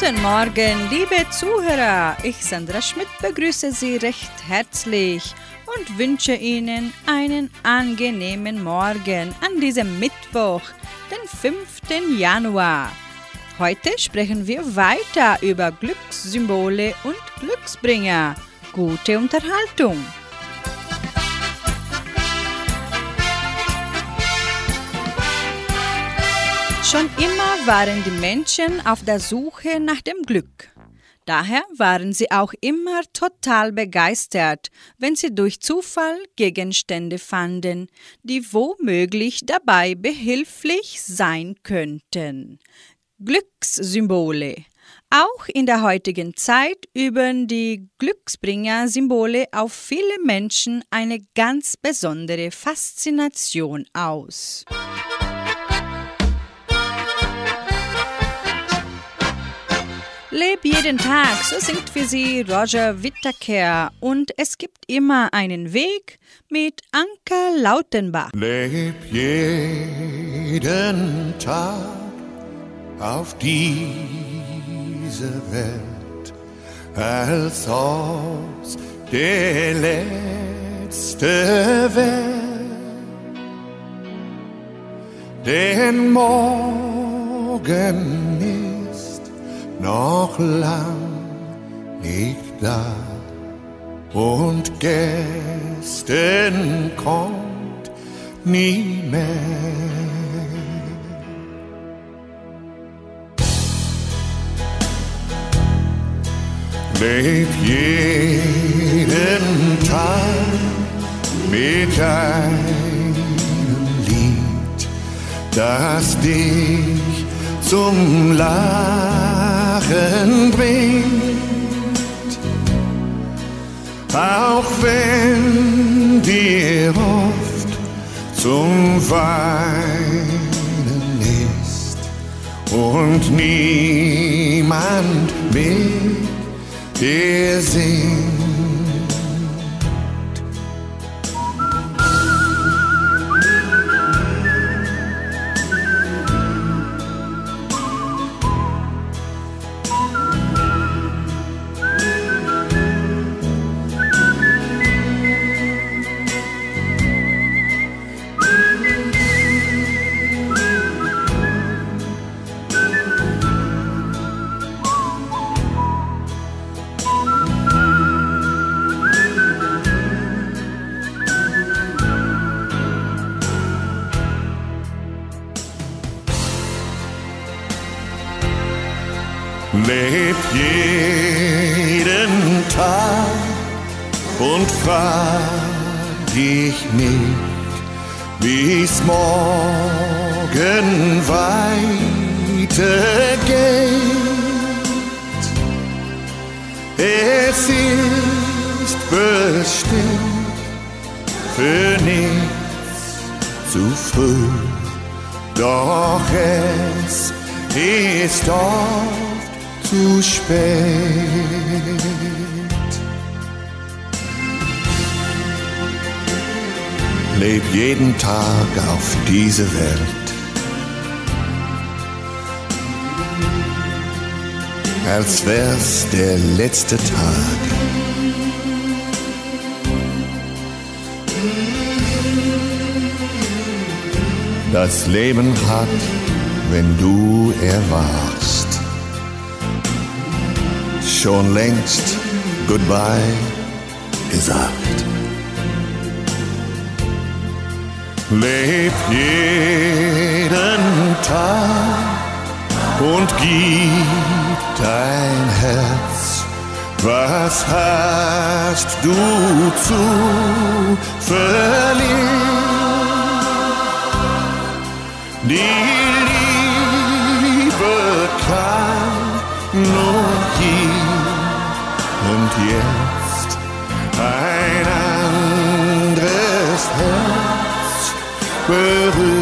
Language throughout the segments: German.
Guten Morgen, liebe Zuhörer. Ich, Sandra Schmidt, begrüße Sie recht herzlich und wünsche Ihnen einen angenehmen Morgen an diesem Mittwoch, den 5. Januar. Heute sprechen wir weiter über Glückssymbole und Glücksbringer. Gute Unterhaltung. Schon immer waren die Menschen auf der Suche nach dem Glück. Daher waren sie auch immer total begeistert, wenn sie durch Zufall Gegenstände fanden, die womöglich dabei behilflich sein könnten. Glückssymbole. Auch in der heutigen Zeit üben die Glücksbringer-Symbole auf viele Menschen eine ganz besondere Faszination aus. Leb jeden Tag, so singt für sie Roger Whittaker. Und es gibt immer einen Weg mit Anker Lautenbach. Leb jeden Tag auf diese Welt, als ob's der letzte wäre. Den Morgen noch lang nicht da und gestern kommt nie mehr. Leb jeden Tag mit einem Lied, das dich zum Lachen bringt. Auch wenn dir oft zum Weinen ist und niemand mit dir singt. Frag dich nicht, wie's morgen weitergeht. Es ist bestimmt für nichts zu früh, doch es ist doch zu spät. Leb jeden Tag auf diese Welt. Als wär's der letzte Tag. Das Leben hat, wenn du erwachst schon längst Goodbye gesagt. Leb jeden Tag und gib dein Herz. Was hast du zu verlieren? Die Liebe kann nur hier und jetzt peru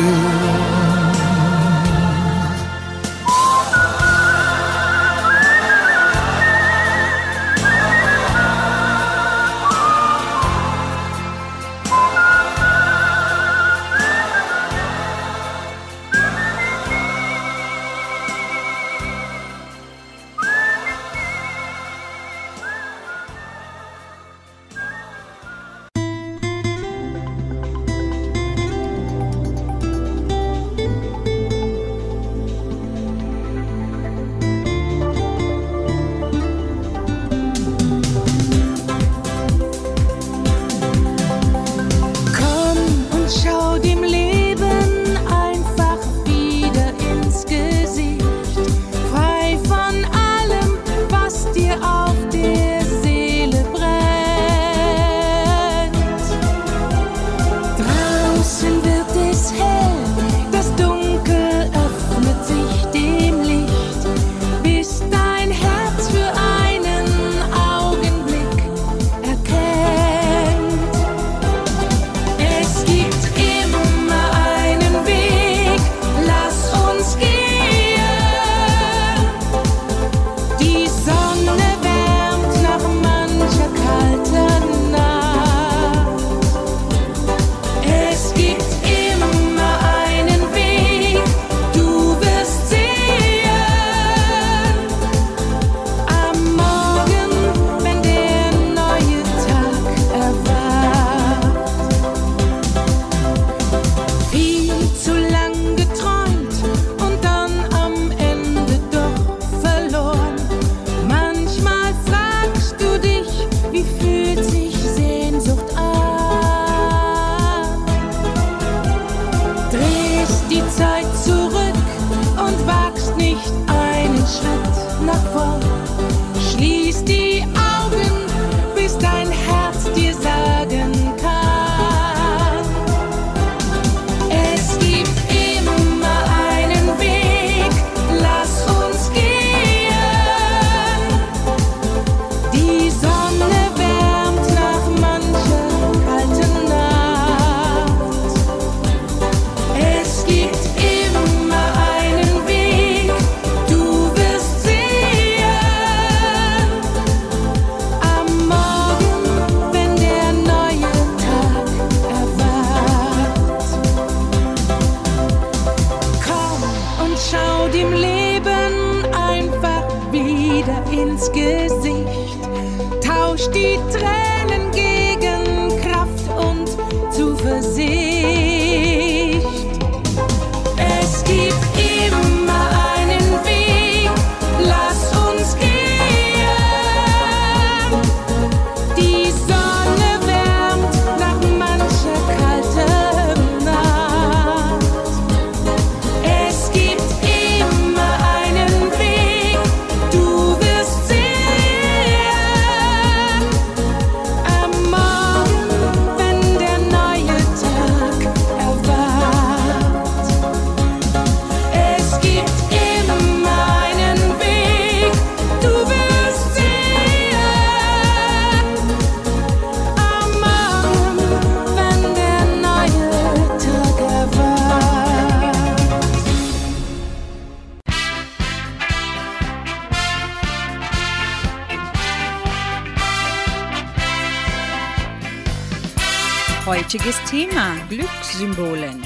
Glückssymbolen.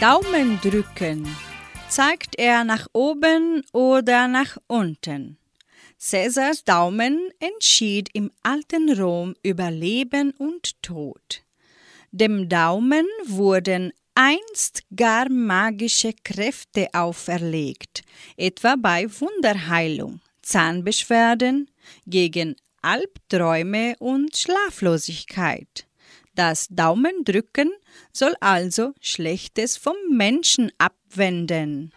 Daumen drücken. Zeigt er nach oben oder nach unten? Cäsars Daumen entschied im alten Rom über Leben und Tod. Dem Daumen wurden einst gar magische Kräfte auferlegt, etwa bei Wunderheilung, Zahnbeschwerden, gegen Albträume und Schlaflosigkeit. Das Daumendrücken soll also Schlechtes vom Menschen abwenden.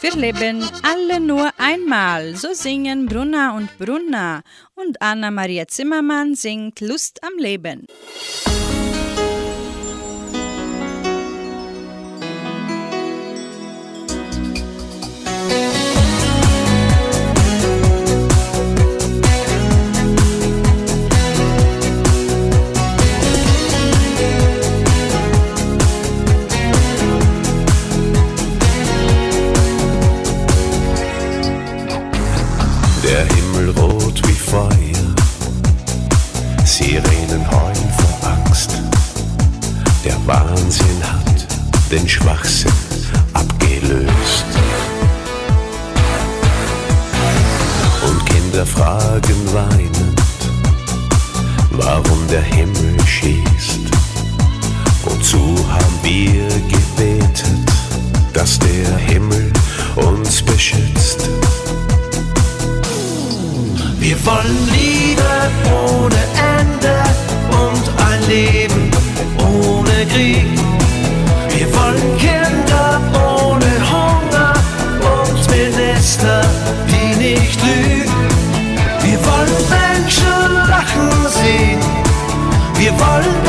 Wir leben alle nur einmal, so singen Brunner und Brunner und Anna-Maria Zimmermann singt Lust am Leben. Wahnsinn hat den Schwachsinn abgelöst. Und Kinder fragen weinend, warum der Himmel schießt. Wozu haben wir gebetet, dass der Himmel uns beschützt? Wir wollen Liebe ohne Ende und ein Leben Krieg. Wir wollen Kinder ohne Hunger und Minister, die nicht lügen. Wir wollen Menschen lachen sehen. Wir wollen,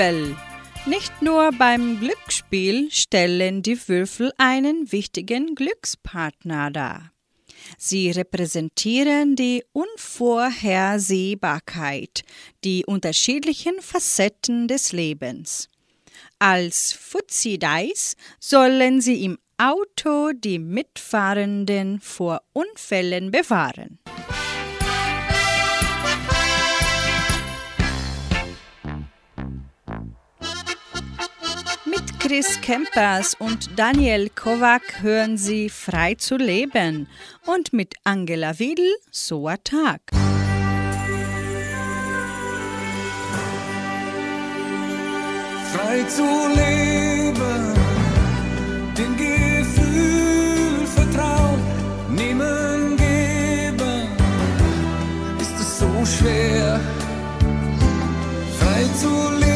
Würfel. Nicht nur beim Glücksspiel stellen die Würfel einen wichtigen Glückspartner dar. Sie repräsentieren die Unvorhersehbarkeit, die unterschiedlichen Facetten des Lebens. Als Fuzzy Dice sollen sie im Auto die Mitfahrenden vor Unfällen bewahren. Chris Kempers und Daniel Kovac hören Sie Frei zu leben und mit Angela Wiedl So ein Tag. Frei zu leben, dem Gefühl vertrauen, nehmen, geben, ist es so schwer. Frei zu leben.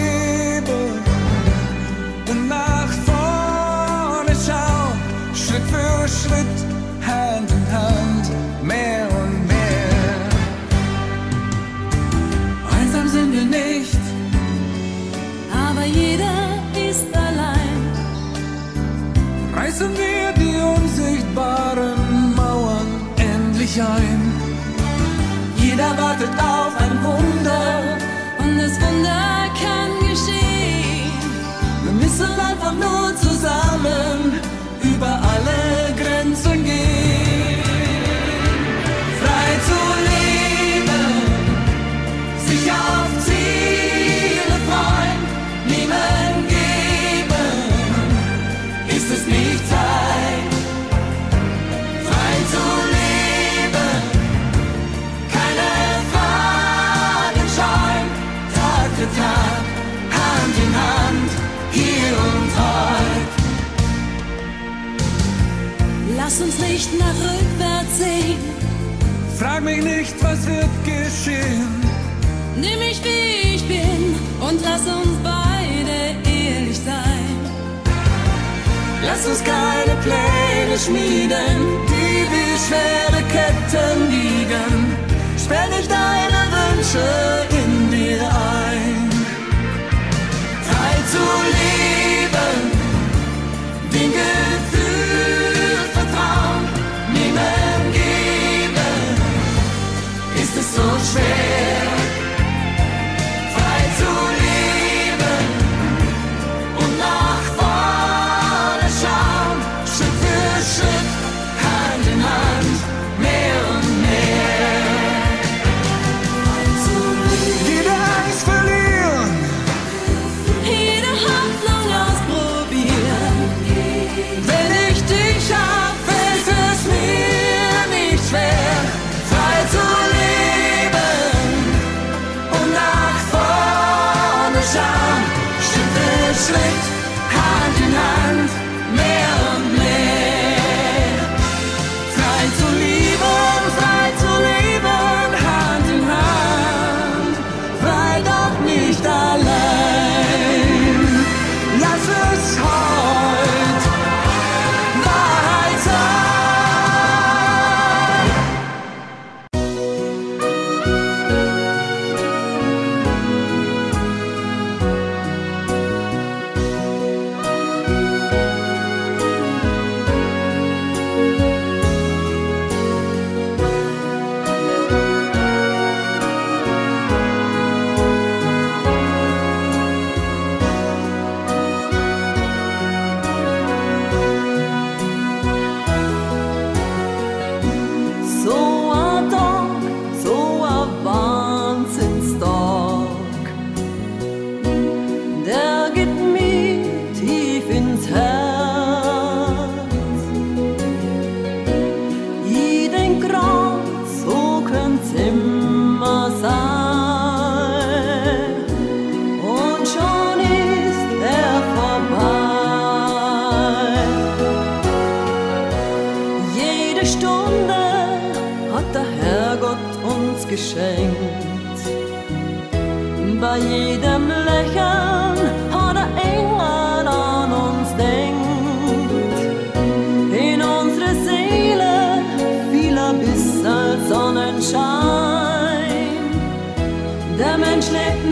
Frag mich nicht, was wird geschehen. Nimm mich, wie ich bin und lass uns beide ehrlich sein. Lass uns keine Pläne schmieden, die wie schwere Ketten liegen. Sperr nicht deine Wünsche in dir ein. Frei zu leben, den Gefühl so. Geschenkt. Bei jedem Lächeln hat der Engel an uns denkt. In unsere Seele fiel er bis als Sonnenschein. Der Mensch lebt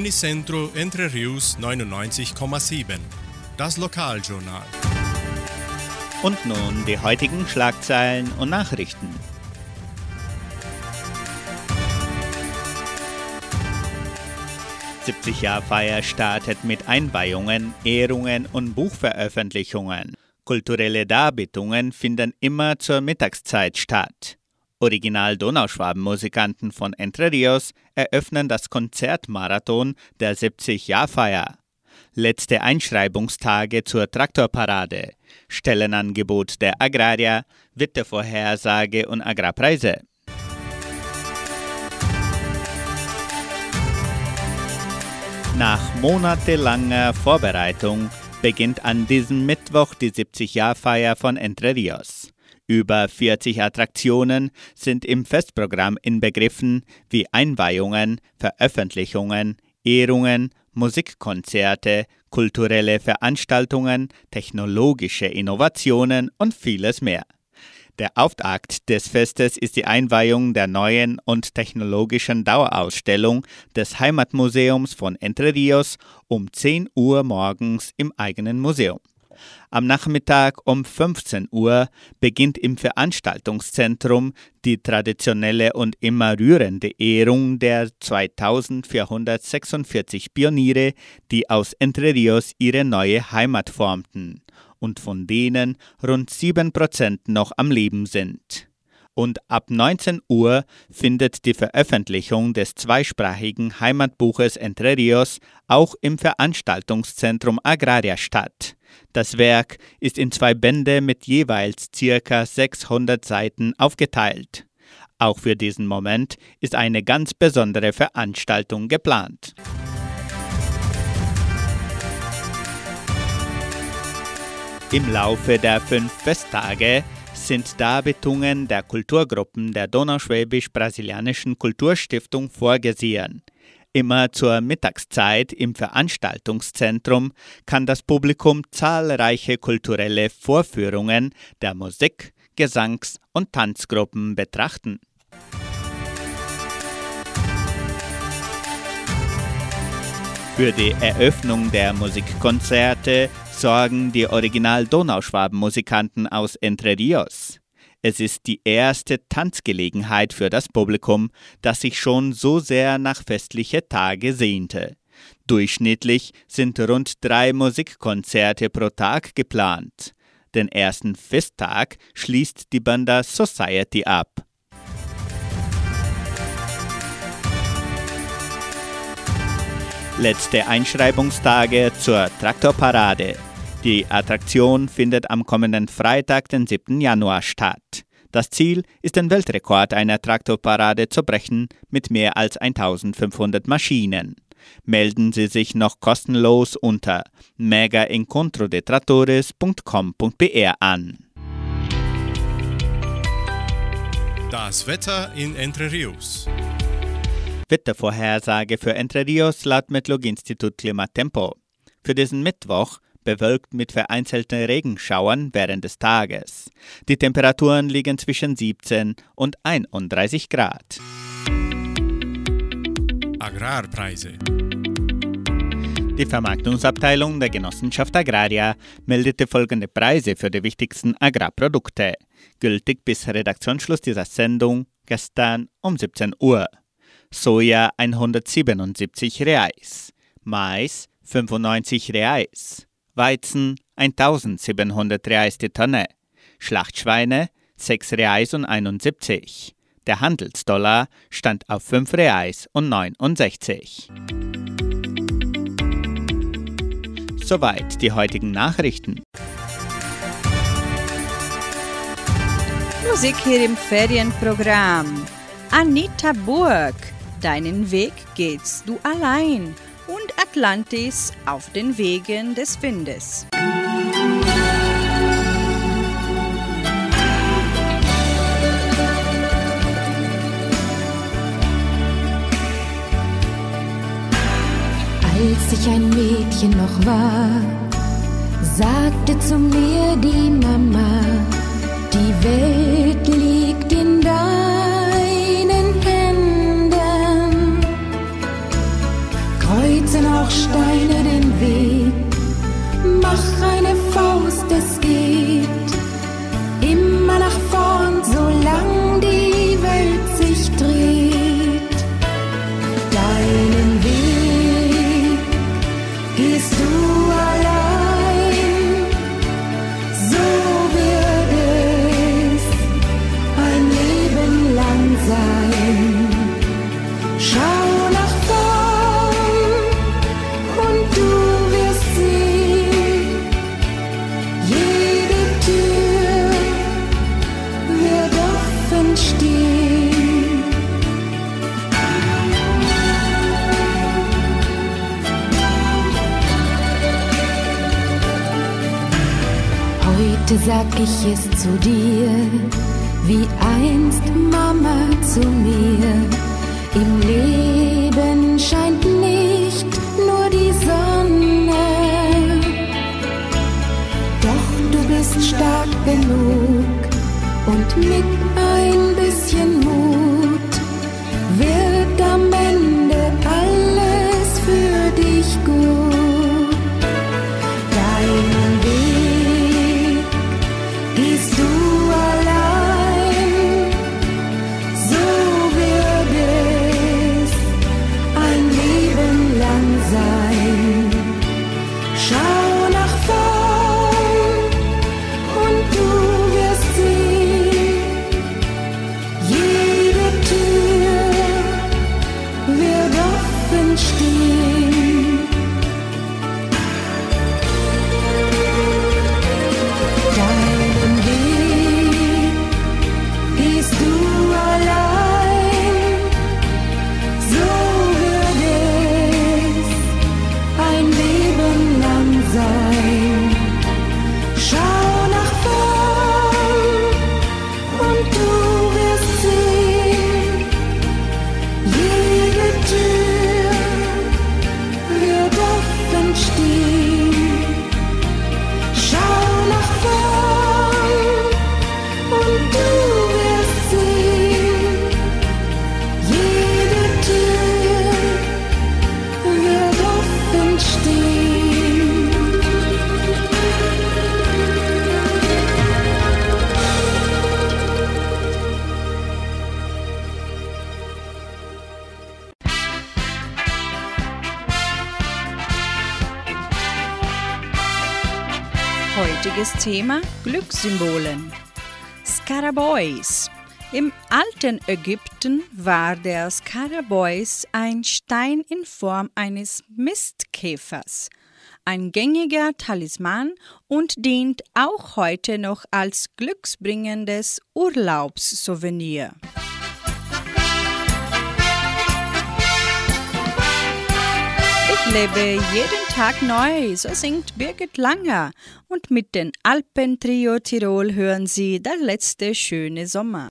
Unicentro Entre Rius 99,7. Das Lokaljournal. Und nun die heutigen Schlagzeilen und Nachrichten. Jahr Feier startet mit Einweihungen, Ehrungen und Buchveröffentlichungen. Kulturelle Darbietungen finden immer zur Mittagszeit statt. Original Donauschwaben-Musikanten von Entre Rios eröffnen das Konzertmarathon der 70-Jahr-Feier. Letzte Einschreibungstage zur Traktorparade, Stellenangebot der Agrarier, Wettervorhersage und Agrarpreise. Nach monatelanger Vorbereitung beginnt an diesem Mittwoch die 70-Jahr-Feier von Entre Rios. Über 40 Attraktionen sind im Festprogramm inbegriffen, wie Einweihungen, Veröffentlichungen, Ehrungen, Musikkonzerte, kulturelle Veranstaltungen, technologische Innovationen und vieles mehr. Der Auftakt des Festes ist die Einweihung der neuen und technologischen Dauerausstellung des Heimatmuseums von Entre Rios um 10 Uhr morgens im eigenen Museum. Am Nachmittag um 15 Uhr beginnt im Veranstaltungszentrum die traditionelle und immer rührende Ehrung der 2446 Pioniere, die aus Entre Rios ihre neue Heimat formten und von denen rund 7% noch am Leben sind und ab 19 Uhr findet die Veröffentlichung des zweisprachigen Heimatbuches Entre Rios auch im Veranstaltungszentrum Agraria statt. Das Werk ist in zwei Bände mit jeweils circa 600 Seiten aufgeteilt. Auch für diesen Moment ist eine ganz besondere Veranstaltung geplant. Im Laufe der fünf Festtage sind Darbietungen der Kulturgruppen der Donauschwäbisch-Brasilianischen Kulturstiftung vorgesehen. Immer zur Mittagszeit im Veranstaltungszentrum kann das Publikum zahlreiche kulturelle Vorführungen der Musik-, Gesangs- und Tanzgruppen betrachten. Für die Eröffnung der Musikkonzerte sorgen die Original-Donauschwaben-Musikanten aus Entre Rios. Es ist die erste Tanzgelegenheit für das Publikum, das sich schon so sehr nach festliche Tage sehnte. Durchschnittlich sind rund drei Musikkonzerte pro Tag geplant. Den ersten Festtag schließt die Banda Society ab. Letzte Einschreibungstage zur Traktorparade. Die Attraktion findet am kommenden Freitag, den 7. Januar statt. Das Ziel ist, den Weltrekord einer Traktorparade zu brechen mit mehr als 1500 Maschinen. Melden Sie sich noch kostenlos unter megaencontrodetratores.com.br an. Das Wetter in Entre Rios. Wettervorhersage für Entre Rios laut Metlog-Institut Klimatempo. Für diesen Mittwoch bewölkt mit vereinzelten Regenschauern während des Tages. Die Temperaturen liegen zwischen 17 und 31 Grad. Agrarpreise. Die Vermarktungsabteilung der Genossenschaft Agraria meldete folgende Preise für die wichtigsten Agrarprodukte, gültig bis Redaktionsschluss dieser Sendung gestern um 17 Uhr. Soja 177 Reais, Mais 95 Reais, Weizen 1700 Reais die Tonne, Schlachtschweine 6 Reais und 71. Der Handelsdollar stand auf 5 Reais und 69. Soweit die heutigen Nachrichten. Musik hier im Ferienprogramm. Anita Burg, deinen Weg gehst du allein. Und Atlantis auf den Wegen des Windes. Als ich ein Mädchen noch war, sagte zu mir die Mama, die Welt liegt in deinen Kreuzen auch Steine den Weg, mach eine Faust, es geht. Immer nach vorn, ich es zu dir, wie einst Mama zu mir. Im Leben scheint nicht nur die Sonne, doch du bist stark genug und mit ein bisschen Mut Thema Glückssymbolen. Skarabäus. Im alten Ägypten war der Skarabäus ein Stein in Form eines Mistkäfers, ein gängiger Talisman und dient auch heute noch als glücksbringendes Urlaubssouvenir. Ich lebe jeden Tag neu, so singt Birgit Langer. Und mit dem Alpentrio Tirol hören Sie der letzte schöne Sommer.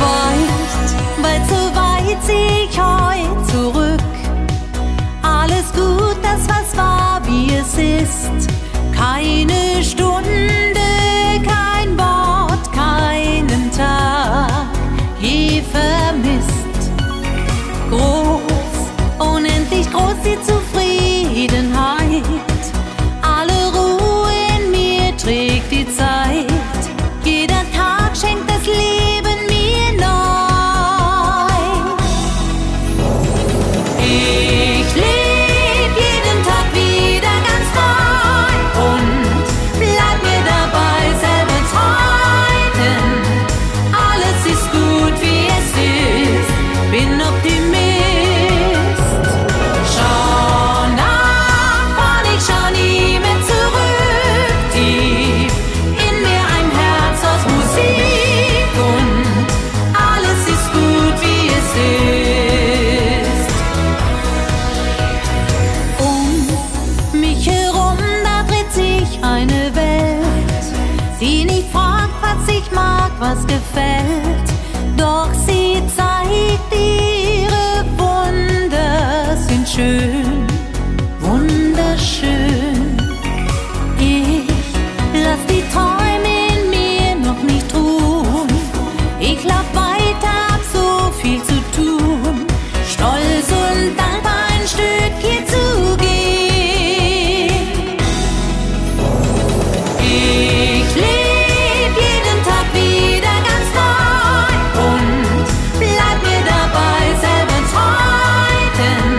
Weit, weit so weit sehe ich heut zurück. Alles gut, das was war, wie es ist. Keine pretend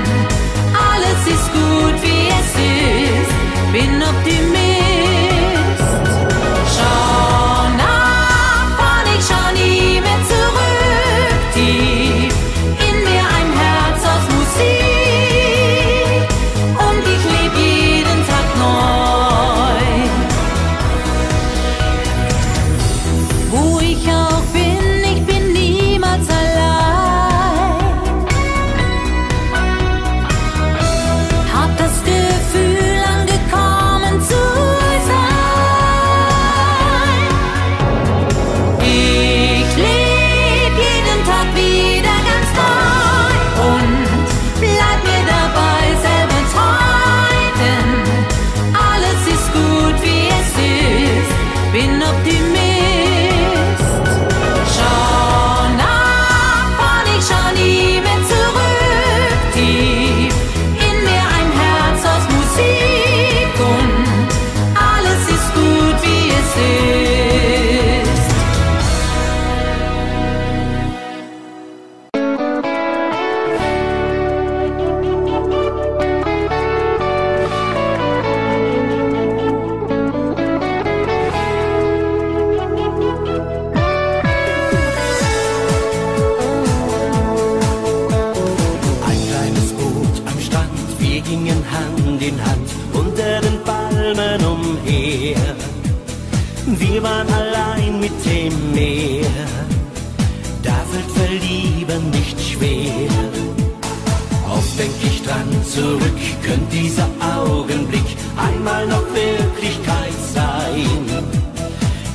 dieser Augenblick einmal noch Wirklichkeit sein.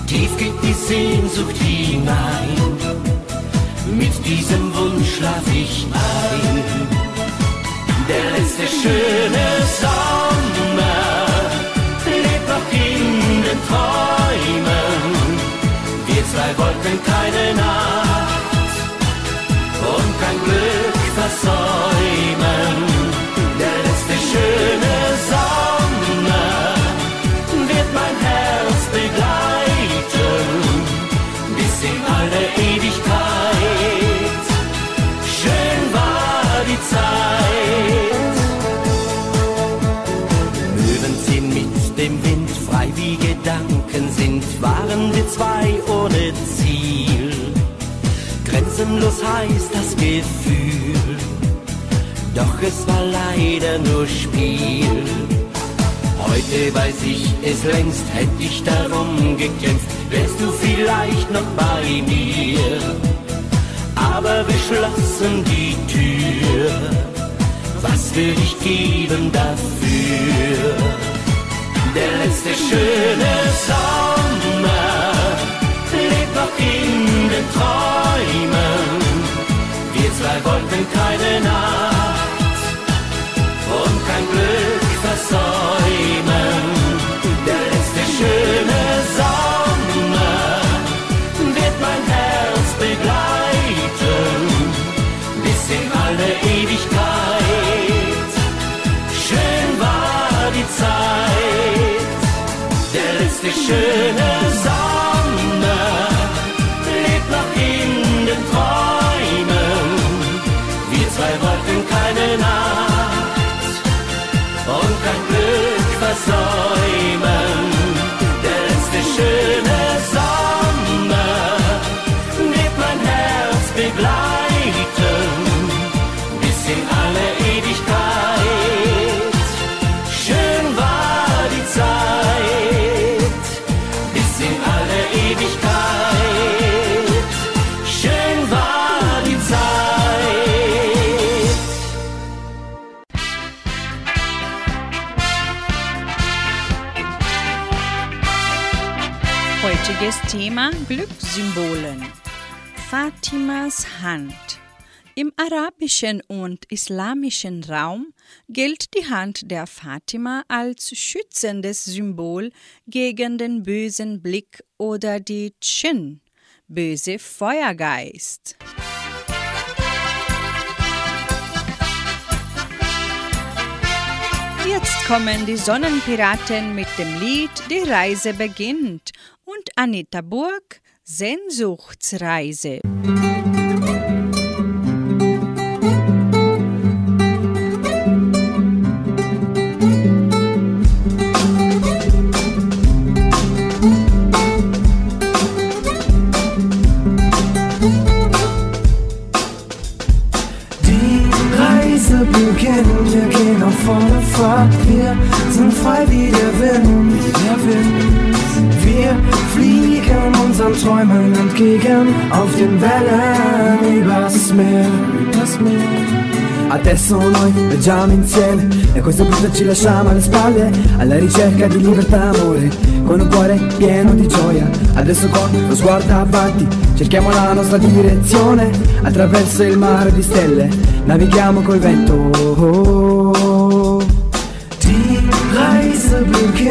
Tief geht die Sehnsucht hinein, mit diesem Wunsch schlaf ich ein. Der letzte schöne Sommer lebt noch in den Träumen. Wir zwei wollten keine Nacht. Gefühl. Doch es war leider nur Spiel. Heute weiß ich es längst, hätte ich darum gekämpft, wärst du vielleicht noch bei mir. Aber wir schlossen die Tür. Was will ich geben dafür? Der letzte schöne Sommer lebt noch in den Träumen. Wir zwei wollten keine Nacht und kein Glück versäumen. Der letzte schöne Sommer wird mein Herz begleiten bis in alle Ewigkeit. Schön war die Zeit, der letzte schöne Sommer wollten Thema Glückssymbolen. Fatimas Hand. Im arabischen und islamischen Raum gilt die Hand der Fatima als schützendes Symbol gegen den bösen Blick oder die Dschinn, böse Feuergeist. Jetzt kommen die Sonnenpiraten mit dem Lied Die Reise beginnt und Anita Burg Sehnsuchtsreise. Unseren Träumen entgegen auf den Wellen übers Meer, übers Meer. Adesso noi viaggiamo insieme e questo punto ci lasciamo alle spalle alla ricerca di libertà amore con un cuore pieno di gioia. Adesso con lo sguardo avanti cerchiamo la nostra direzione attraverso il mare di stelle navighiamo col vento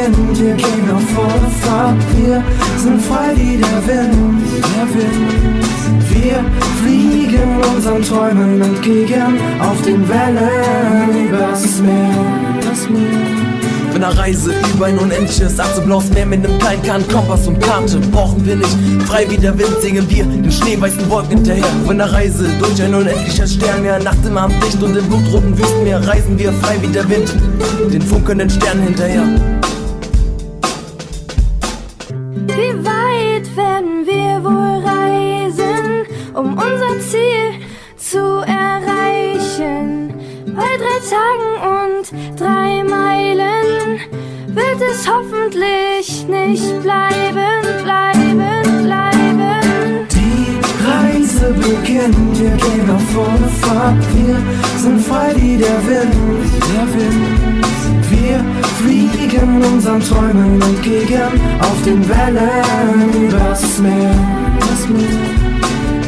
beginnt, wir gehen auf volle Fahrt, wir sind frei wie der Wind, der Wind. Wir fliegen unseren Träumen entgegen auf den Wellen übers Meer, übers Meer. Auf einer Reise über ein unendliches Azeblaues Meer mit einem kleinen Kahn, Kompass und Karte brauchen wir nicht. Frei wie der Wind singen wir den schneeweißen Wolken hinterher. Auf einer Reise durch ein unendliches Sternmeer, Nacht im Abendlicht und im blutroten Wüstenmeer reisen wir frei wie der Wind, den funkelnden Sternen hinterher. Es hoffentlich nicht bleiben, bleiben, bleiben. Die Reise beginnt, wir gehen auf volle Fahrt, wir sind frei wie der Wind, der Wind. Wir fliegen unseren Träumen entgegen auf den Wellen übers Meer, übers Meer.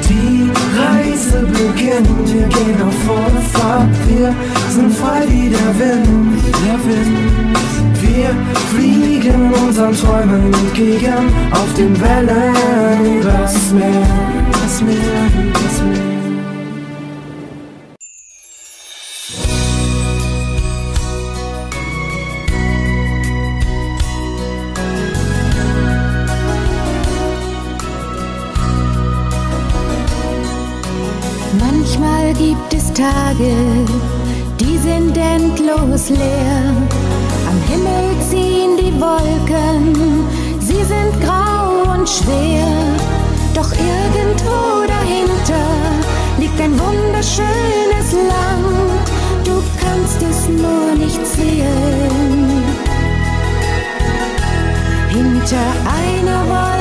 Die Reise beginnt, wir gehen auf volle Fahrt, wir sind frei wie der Wind, der Wind. Wir fliegen unseren Träumen entgegen auf den Wellen übers Meer, übers Meer, übers Meer. Manchmal gibt es Tage, die sind endlos leer. Himmel ziehen die Wolken, sie sind grau und schwer, doch irgendwo dahinter liegt ein wunderschönes Land, du kannst es nur nicht sehen. Hinter einer Wolke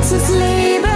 to sleep.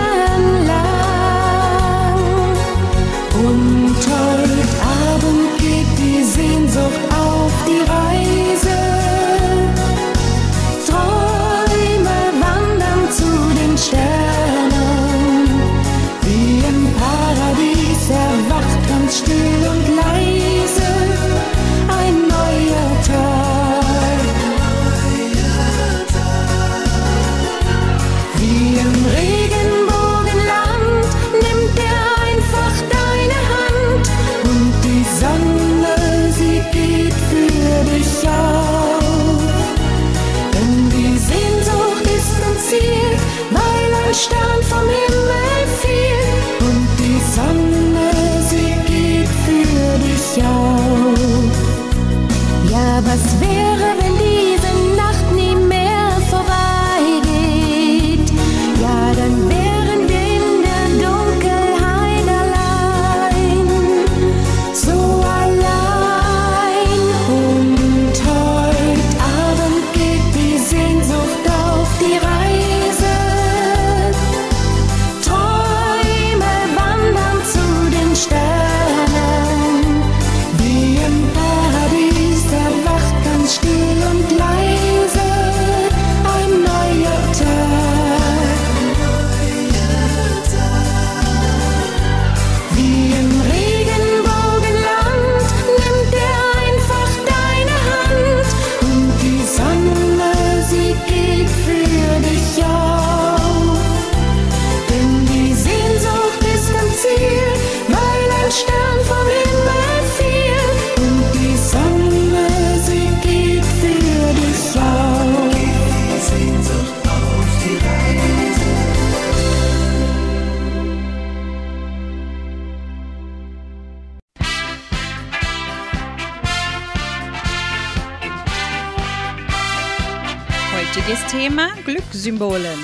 Symbolen.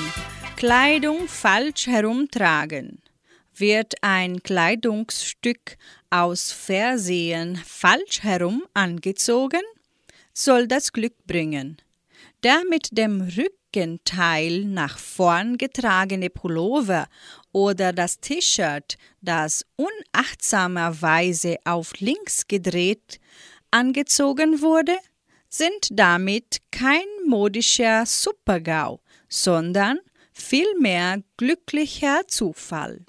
Kleidung falsch herumtragen. Wird ein Kleidungsstück aus Versehen falsch herum angezogen, soll das Glück bringen. Der mit dem Rückenteil nach vorn getragene Pullover oder das T-Shirt, das unachtsamerweise auf links gedreht angezogen wurde, sind damit kein modischer Supergau, sondern vielmehr glücklicher Zufall.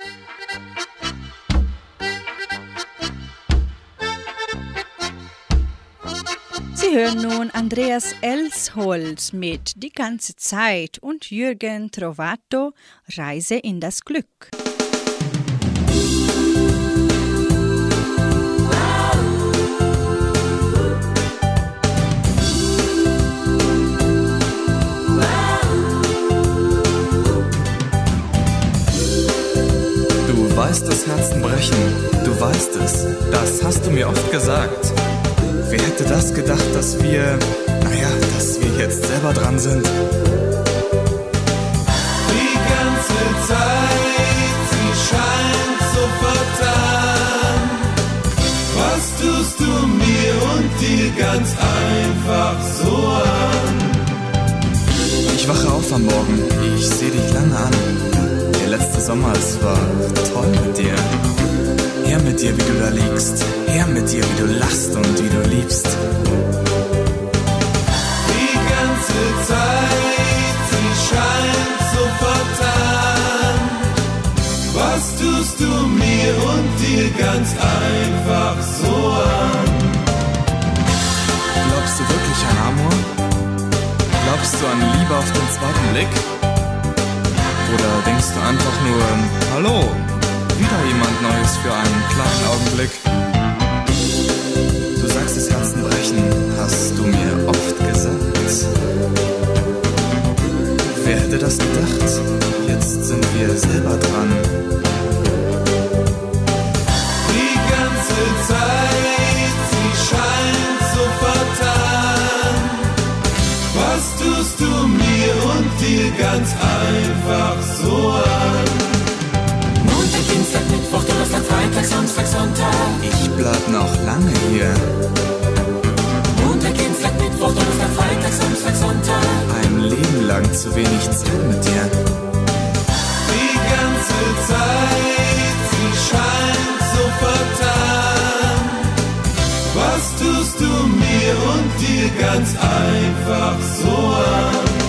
Sie hören nun Andreas Elsholz mit Die ganze Zeit und Jürgen Trovato Reise in das Glück. lässt das Herzen brechen, du weißt es, das hast du mir oft gesagt. Wer hätte das gedacht, dass wir, naja, dass wir jetzt selber dran sind? Die ganze Zeit, sie scheint so vertan. Was tust du mir und dir ganz einfach so an? Ich wache auf am Morgen, ich sehe dich lange an Letzte Sommer, es war toll mit dir. Her mit dir, wie du da liegst. Her mit dir, wie du lachst und wie du liebst. Die ganze Zeit, sie scheint so vertan. Was tust du mir und dir ganz einfach so an? Glaubst du wirklich an Amor? Glaubst du an Liebe auf den zweiten Blick? Oder denkst du einfach nur, hallo, wieder jemand Neues für einen kleinen Augenblick? Du sagst das Herzen brechen, hast du mir oft gesagt. Wer hätte das gedacht? Jetzt sind wir selber dran. Dir ganz einfach so an? Montag, Dienstag, Mittwoch, Donnerstag, Freitag, Samstag, Sonntag. Ich bleib noch lange hier. Montag, Dienstag, Mittwoch, Donnerstag, Freitag, Samstag, Sonntag. Ein Leben lang zu wenig Zeit mit dir. Die ganze Zeit, sie scheint so vertan. Was tust du mir und dir ganz einfach so an?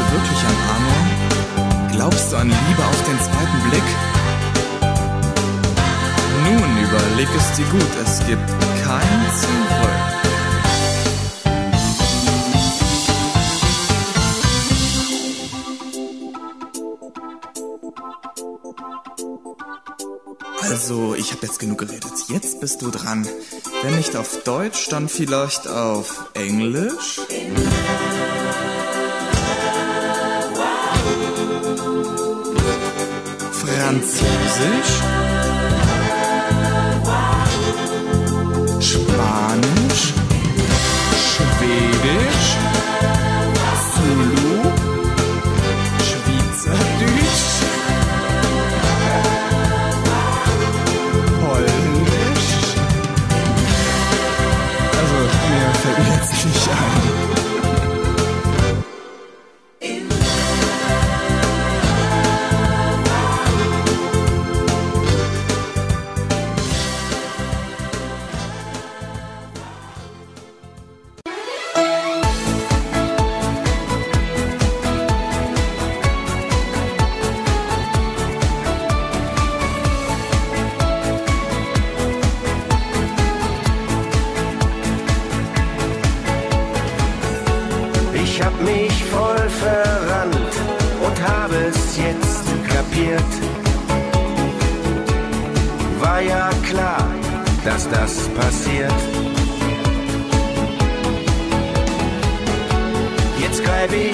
Du wirklich an Amor? Glaubst du an Liebe auf den zweiten Blick? Nun überleg es dir gut, es gibt kein Zurück. Also, ich habe jetzt genug geredet. Jetzt bist du dran. Wenn nicht auf Deutsch, dann vielleicht auf Englisch? Französisch? Spanisch? Schwedisch? Jetzt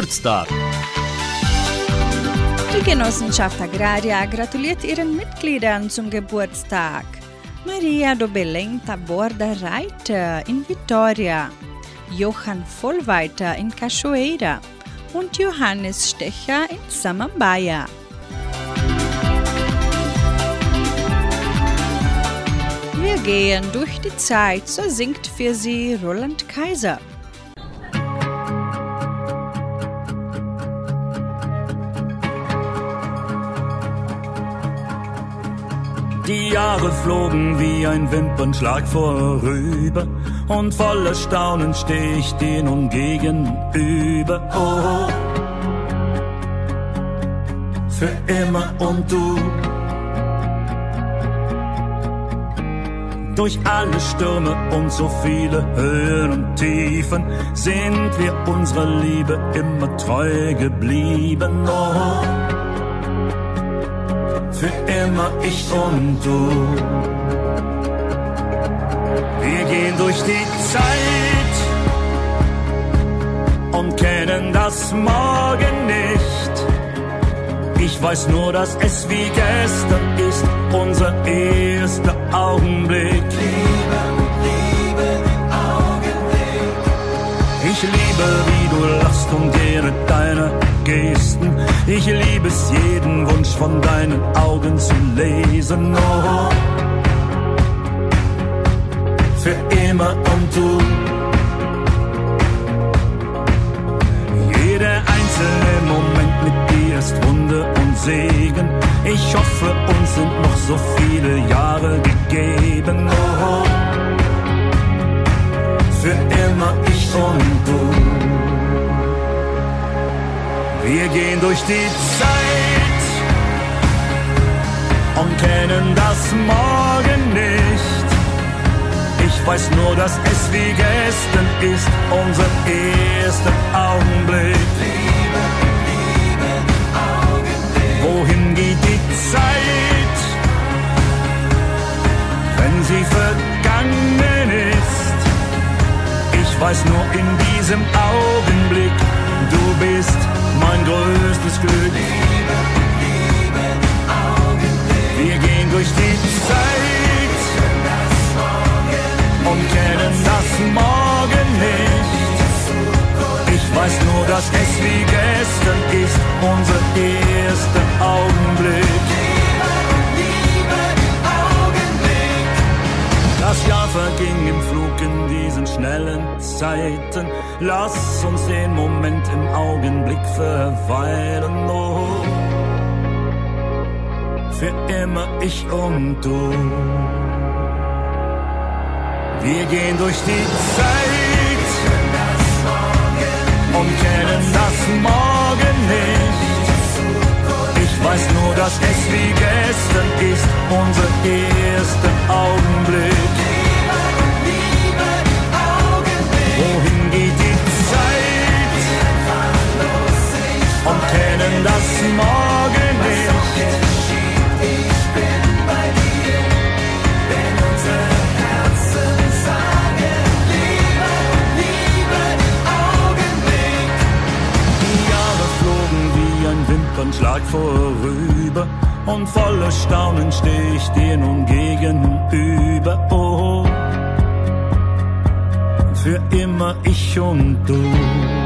Geburtstag. Die Genossenschaft Agraria gratuliert ihren Mitgliedern zum Geburtstag. Maria do Belém Taborda Reiter in Vitória, Johann Vollweiter in Cachoeira und Johannes Stecher in Samambaia. Wir gehen durch die Zeit, so singt für sie Roland Kaiser. Jahre flogen wie ein Wimpernschlag vorüber und voller Staunen steh ich dir nun gegenüber. Oh, für immer und du. Durch alle Stürme und so viele Höhen und Tiefen sind wir unserer Liebe immer treu geblieben. Oh, ich und du. Wir gehen durch die Zeit und kennen das Morgen nicht. Ich weiß nur, dass es wie gestern ist, unser erster Augenblick. Ich liebe, wie du lachst und jede deiner Gesten. Ich liebe es, jeden Wunsch von deinen Augen zu lesen. Oh, für immer und du. Jeder einzelne Moment mit dir ist Wunder und Segen. Ich hoffe, uns sind noch so viele Jahre gegeben. Oh, für immer ich und. Wir gehen durch die Zeit und kennen das Morgen nicht. Ich weiß nur, dass es wie gestern ist, unser erster Augenblick. Wohin geht die Zeit, wenn sie vergangen ist? Weiß nur in diesem Augenblick, du bist mein größtes Glück. Liebe, liebe Augenblick. Wir gehen durch die Zeit und kennen das Morgen nicht. Ich weiß nur, dass es wie gestern ist, unser erster Augenblick. Zeiten. Lass uns den Moment im Augenblick verweilen. Oh, für immer ich und du. Wir gehen durch die Zeit und kennen das Morgen nicht. Ich weiß nur, dass es wie gestern ist, unser erster Augenblick. Flogen wie ein Wimpernschlag vorüber und voller Staunen steh ich dir nun gegenüber. Oh, für immer ich und du.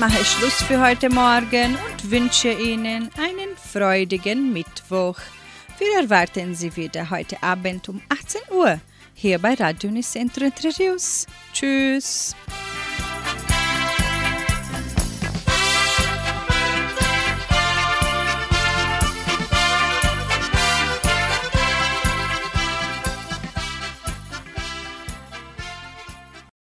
Mache Schluss für heute Morgen und wünsche Ihnen einen freudigen Mittwoch. Wir erwarten Sie wieder heute Abend um 18 Uhr hier bei Radio Nicentro Entre Rios. Tschüss.